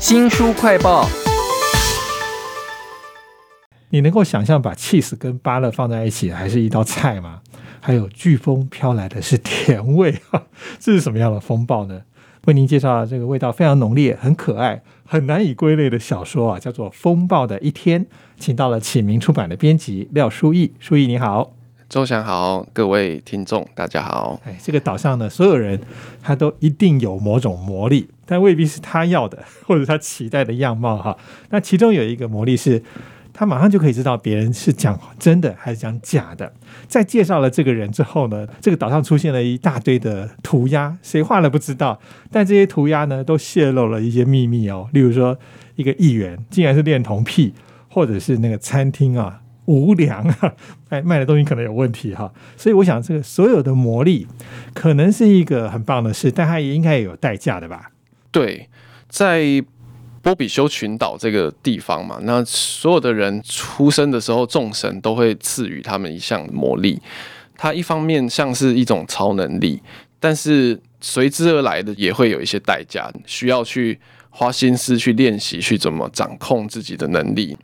新书快报。你能够想象把 cheese 跟芭乐放在一起，还是一道菜吗？还有飓风飘来的是甜味，这是什么样的风暴呢？为您介绍这个味道非常浓烈、很可爱、很难以归类的小说啊，叫做《风暴的一天》，请到了启明出版的编辑廖书义。书义你好，周翔好，各位听众大家好。哎，这个岛上的所有人，他都一定有某种魔力，但未必是他要的 或者他期待的样貌哈。那其中有一个魔力是。他马上就可以知道别人是讲真的还是讲假的。在介绍了这个人之后呢，这个岛上出现了一大堆的涂鸦，谁画了不知道，但这些涂鸦呢都泄露了一些秘密哦。例如说，一个议员竟然是恋童癖，或者是那个餐厅啊无良啊，卖卖的东西可能有问题哈。所以我想，这个所有的魔力可能是一个很棒的事，但它也应该有代价的吧？对，在。波比修群岛这个地方嘛，那所有的人出生的时候，众神都会赐予他们一项魔力。它一方面像是一种超能力，但是随之而来的也会有一些代价，需要去花心思去练习，去怎么掌控自己的能力。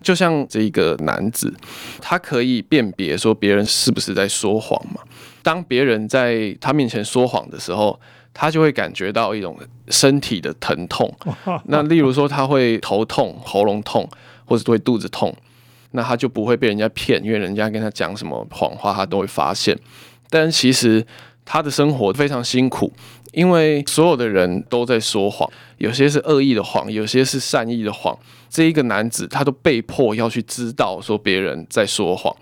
就像这个男子，他可以辨别说别人是不是在说谎嘛。当别人在他面前说谎的时候。他就会感觉到一种身体的疼痛，那例如说他会头痛、喉咙痛，或者会肚子痛，那他就不会被人家骗，因为人家跟他讲什么谎话，他都会发现。但其实他的生活非常辛苦，因为所有的人都在说谎，有些是恶意的谎，有些是善意的谎。这一个男子，他都被迫要去知道说别人在说谎。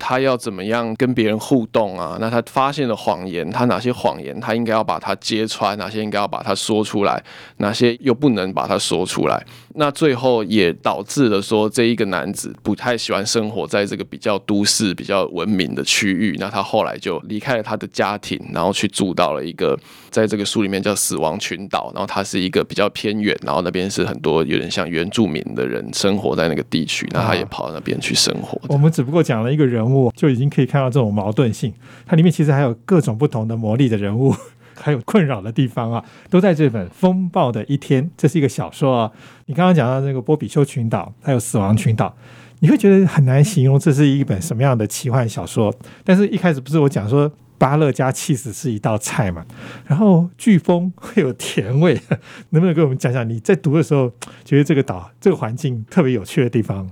他要怎么样跟别人互动啊？那他发现了谎言，他哪些谎言他应该要把它揭穿，哪些应该要把它说出来，哪些又不能把它说出来？那最后也导致了说这一个男子不太喜欢生活在这个比较都市、比较文明的区域。那他后来就离开了他的家庭，然后去住到了一个在这个书里面叫死亡群岛，然后它是一个比较偏远，然后那边是很多有点像原住民的人生活在那个地区。那他也跑到那边去生活。我们只不过讲了一个人。物就已经可以看到这种矛盾性，它里面其实还有各种不同的魔力的人物，还有困扰的地方啊，都在这本《风暴的一天》。这是一个小说啊。你刚刚讲到那个波比丘群岛，还有死亡群岛，你会觉得很难形容这是一本什么样的奇幻小说。但是一开始不是我讲说巴勒加气死是一道菜嘛？然后飓风会有甜味，能不能跟我们讲讲你在读的时候觉得这个岛、这个环境特别有趣的地方？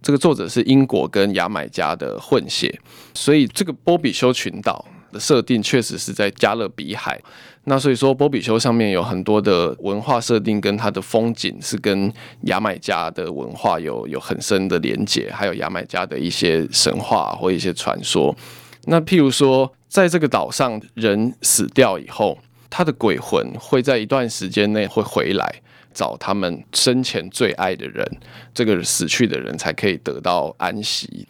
这个作者是英国跟牙买加的混血，所以这个波比修群岛的设定确实是在加勒比海。那所以说，波比修上面有很多的文化设定跟它的风景是跟牙买加的文化有有很深的连结，还有牙买加的一些神话或一些传说。那譬如说，在这个岛上，人死掉以后，他的鬼魂会在一段时间内会回来。找他们生前最爱的人，这个死去的人才可以得到安息。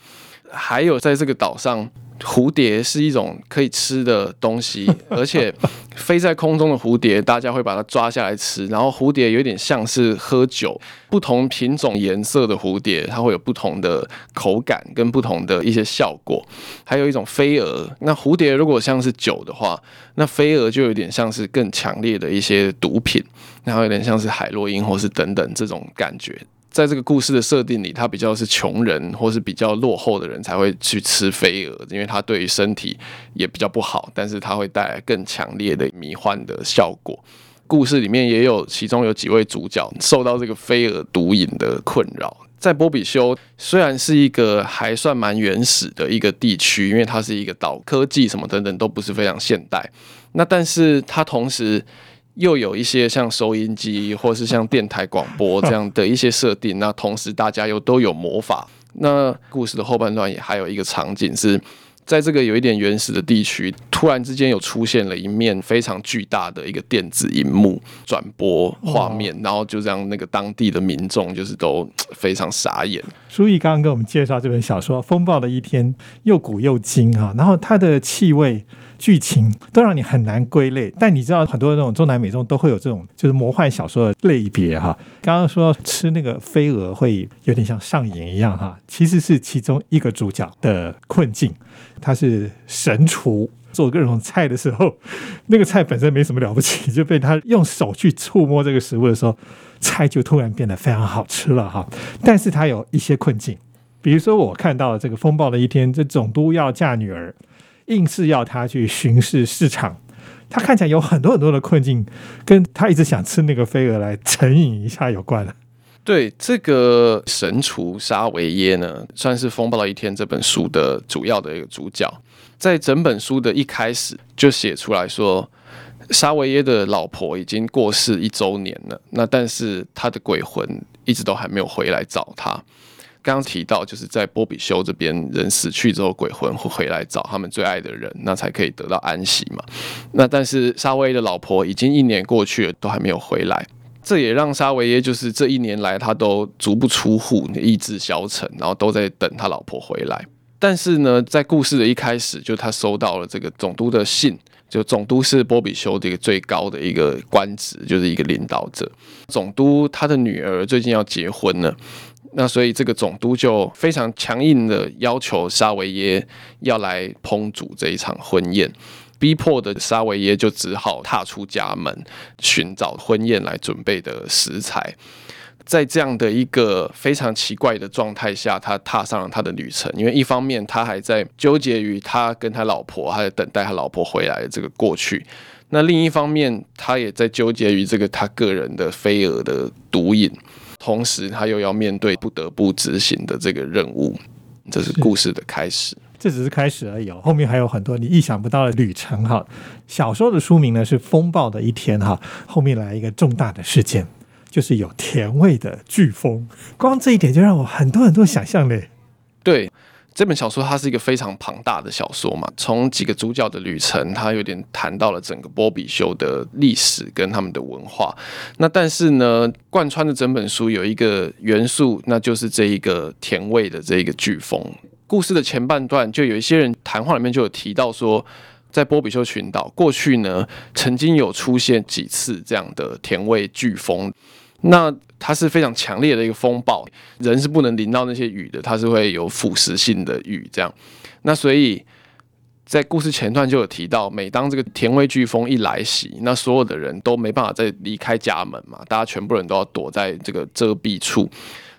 还有，在这个岛上。蝴蝶是一种可以吃的东西，而且飞在空中的蝴蝶，大家会把它抓下来吃。然后蝴蝶有点像是喝酒，不同品种颜色的蝴蝶，它会有不同的口感跟不同的一些效果。还有一种飞蛾，那蝴蝶如果像是酒的话，那飞蛾就有点像是更强烈的一些毒品，然后有点像是海洛因或是等等这种感觉。在这个故事的设定里，他比较是穷人或是比较落后的人才会去吃飞蛾，因为它对于身体也比较不好，但是它会带来更强烈的迷幻的效果。故事里面也有其中有几位主角受到这个飞蛾毒瘾的困扰。在波比修虽然是一个还算蛮原始的一个地区，因为它是一个岛，科技什么等等都不是非常现代，那但是它同时。又有一些像收音机或是像电台广播这样的一些设定，那同时大家又都有魔法。那故事的后半段也还有一个场景是在这个有一点原始的地区，突然之间有出现了一面非常巨大的一个电子荧幕转播画面，然后就这样那个当地的民众就是都非常傻眼。书毅刚刚跟我们介绍这本小说《风暴的一天》，又古又精哈，然后它的气味。剧情都让你很难归类，但你知道很多那种中南美中都会有这种就是魔幻小说的类别哈。刚刚说吃那个飞蛾会有点像上瘾一样哈，其实是其中一个主角的困境。他是神厨，做各种菜的时候，那个菜本身没什么了不起，就被他用手去触摸这个食物的时候，菜就突然变得非常好吃了哈。但是他有一些困境，比如说我看到这个风暴的一天，这总督要嫁女儿，硬是要他去巡视市场。他看起来有很多很多的困境，跟他一直想吃那个飞蛾来成瘾一下有关了。对这个神厨沙维耶呢，算是《风暴的一天》这本书的主要的一个主角。在整本书的一开始就写出来说，沙维耶的老婆已经过世一周年了，那但是他的鬼魂一直都还没有回来找他。刚提到，就是在波比修这边，人死去之后，鬼魂会回来找他们最爱的人，那才可以得到安息嘛。那但是沙维的老婆已经一年过去了，都还没有回来。这也让沙维耶就是这一年来他都足不出户，意志消沉，然后都在等他老婆回来。但是呢，在故事的一开始，就他收到了这个总督的信，就总督是波比修的一个最高的一个官职，就是一个领导者。总督他的女儿最近要结婚了，那所以这个总督就非常强硬的要求沙维耶要来烹煮这一场婚宴。逼迫的沙维耶就只好踏出家门，寻找婚宴来准备的食材。在这样的一个非常奇怪的状态下，他踏上了他的旅程。因为一方面他还在纠结于他跟他老婆，还在等待他老婆回来的这个过去；那另一方面，他也在纠结于这个他个人的飞蛾的毒瘾，同时他又要面对不得不执行的这个任务。这是故事的开始。这只是开始而已哦，后面还有很多你意想不到的旅程哈。小说的书名呢是《风暴的一天》哈，后面来一个重大的事件，就是有甜味的飓风，光这一点就让我很多很多想象嘞。这本小说它是一个非常庞大的小说嘛，从几个主角的旅程，它有点谈到了整个波比修的历史跟他们的文化。那但是呢，贯穿的整本书有一个元素，那就是这一个甜味的这一个飓风。故事的前半段，就有一些人谈话里面就有提到说，在波比修群岛过去呢，曾经有出现几次这样的甜味飓风。那它是非常强烈的一个风暴，人是不能淋到那些雨的，它是会有腐蚀性的雨这样。那所以在故事前段就有提到，每当这个甜味飓风一来袭，那所有的人都没办法再离开家门嘛，大家全部人都要躲在这个遮蔽处。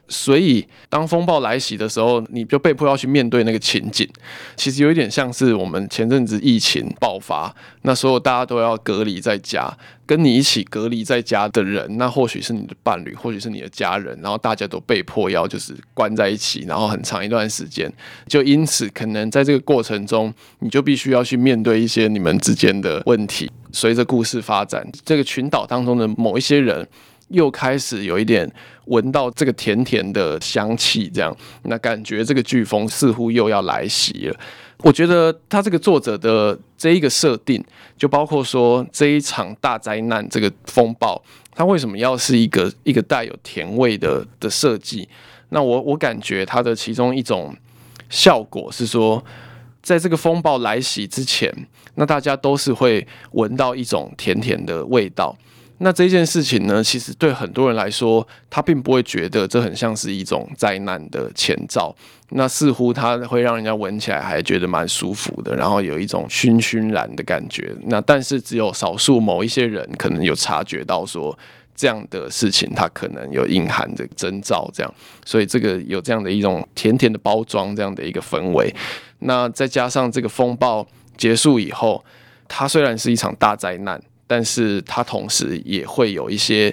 所以，当风暴来袭的时候，你就被迫要去面对那个情景。其实有一点像是我们前阵子疫情爆发，那时候大家都要隔离在家，跟你一起隔离在家的人，那或许是你的伴侣，或许是你的家人，然后大家都被迫要就是关在一起，然后很长一段时间。就因此，可能在这个过程中，你就必须要去面对一些你们之间的问题。随着故事发展，这个群岛当中的某一些人。又开始有一点闻到这个甜甜的香气，这样，那感觉这个飓风似乎又要来袭了。我觉得他这个作者的这一个设定，就包括说这一场大灾难这个风暴，它为什么要是一个一个带有甜味的的设计？那我我感觉它的其中一种效果是说，在这个风暴来袭之前，那大家都是会闻到一种甜甜的味道。那这件事情呢，其实对很多人来说，他并不会觉得这很像是一种灾难的前兆。那似乎它会让人家闻起来还觉得蛮舒服的，然后有一种熏熏然的感觉。那但是只有少数某一些人可能有察觉到说这样的事情，它可能有隐含的征兆，这样。所以这个有这样的一种甜甜的包装，这样的一个氛围。那再加上这个风暴结束以后，它虽然是一场大灾难。但是它同时也会有一些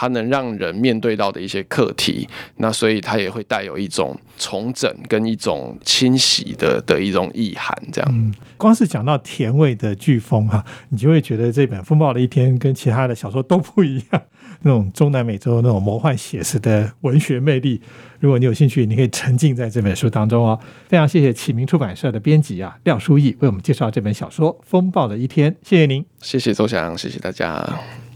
它能让人面对到的一些课题，那所以它也会带有一种重整跟一种清洗的的一种意涵，这样。嗯，光是讲到甜味的飓风哈，你就会觉得这本《风暴的一天》跟其他的小说都不一样。那种中南美洲那种魔幻写实的文学魅力，如果你有兴趣，你可以沉浸在这本书当中哦。非常谢谢启明出版社的编辑啊廖书义为我们介绍这本小说《风暴的一天》，谢谢您，谢谢周翔，谢谢大家，